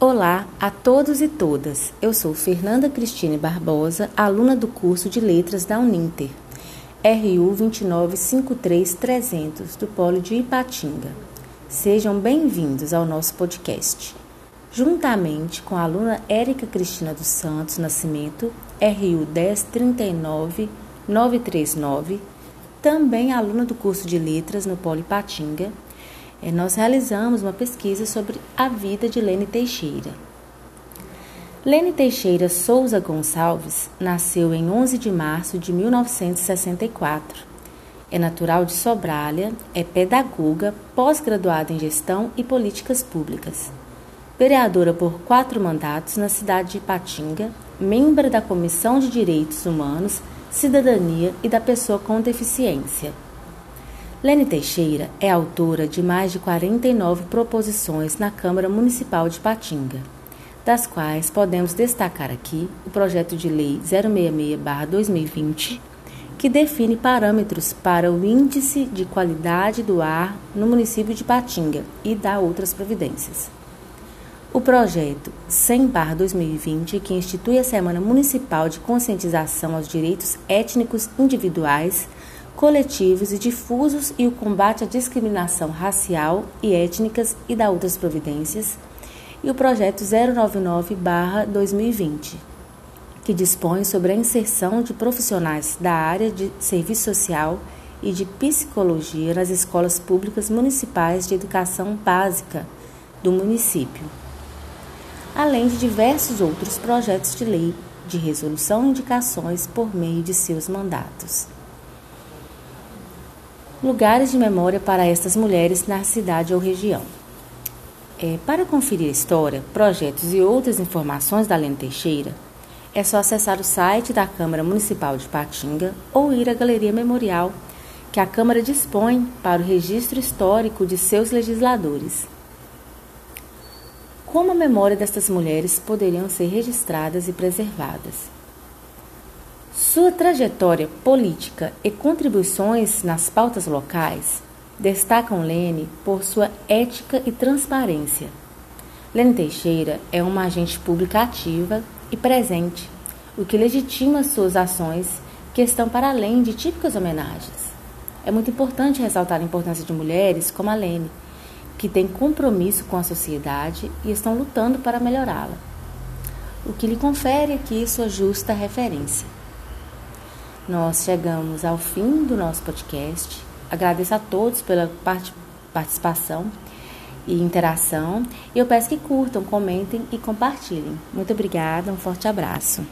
Olá a todos e todas. Eu sou Fernanda Cristine Barbosa, aluna do curso de Letras da Uninter, RU 2953300, do Polo de Ipatinga. Sejam bem-vindos ao nosso podcast. Juntamente com a aluna Érica Cristina dos Santos Nascimento, RU 1039939, também aluna do curso de Letras no Polo Ipatinga, nós realizamos uma pesquisa sobre a vida de Lene Teixeira. Lene Teixeira Souza Gonçalves nasceu em 11 de março de 1964. É natural de Sobralha, é pedagoga, pós-graduada em Gestão e Políticas Públicas. Vereadora por quatro mandatos na cidade de Ipatinga, membro da Comissão de Direitos Humanos, Cidadania e da Pessoa com Deficiência. Lene Teixeira é autora de mais de 49 proposições na Câmara Municipal de Patinga, das quais podemos destacar aqui o projeto de lei 066/2020, que define parâmetros para o índice de qualidade do ar no município de Patinga e dá outras providências. O projeto 100/2020, que institui a Semana Municipal de Conscientização aos Direitos Étnicos Individuais coletivos e difusos e o combate à discriminação racial e étnicas e da outras providências, e o projeto 099/2020, que dispõe sobre a inserção de profissionais da área de serviço social e de psicologia nas escolas públicas municipais de educação básica do município, além de diversos outros projetos de lei de resolução e indicações por meio de seus mandatos lugares de memória para estas mulheres na cidade ou região. É, para conferir a história, projetos e outras informações da Lene Teixeira, é só acessar o site da Câmara Municipal de Patinga ou ir à Galeria Memorial, que a Câmara dispõe para o registro histórico de seus legisladores. Como a memória destas mulheres poderiam ser registradas e preservadas? Sua trajetória política e contribuições nas pautas locais destacam Lene por sua ética e transparência. Lene Teixeira é uma agente pública ativa e presente, o que legitima suas ações que estão para além de típicas homenagens. É muito importante ressaltar a importância de mulheres como a Lene, que têm compromisso com a sociedade e estão lutando para melhorá-la, o que lhe confere aqui sua justa referência. Nós chegamos ao fim do nosso podcast. Agradeço a todos pela participação e interação. E eu peço que curtam, comentem e compartilhem. Muito obrigada, um forte abraço.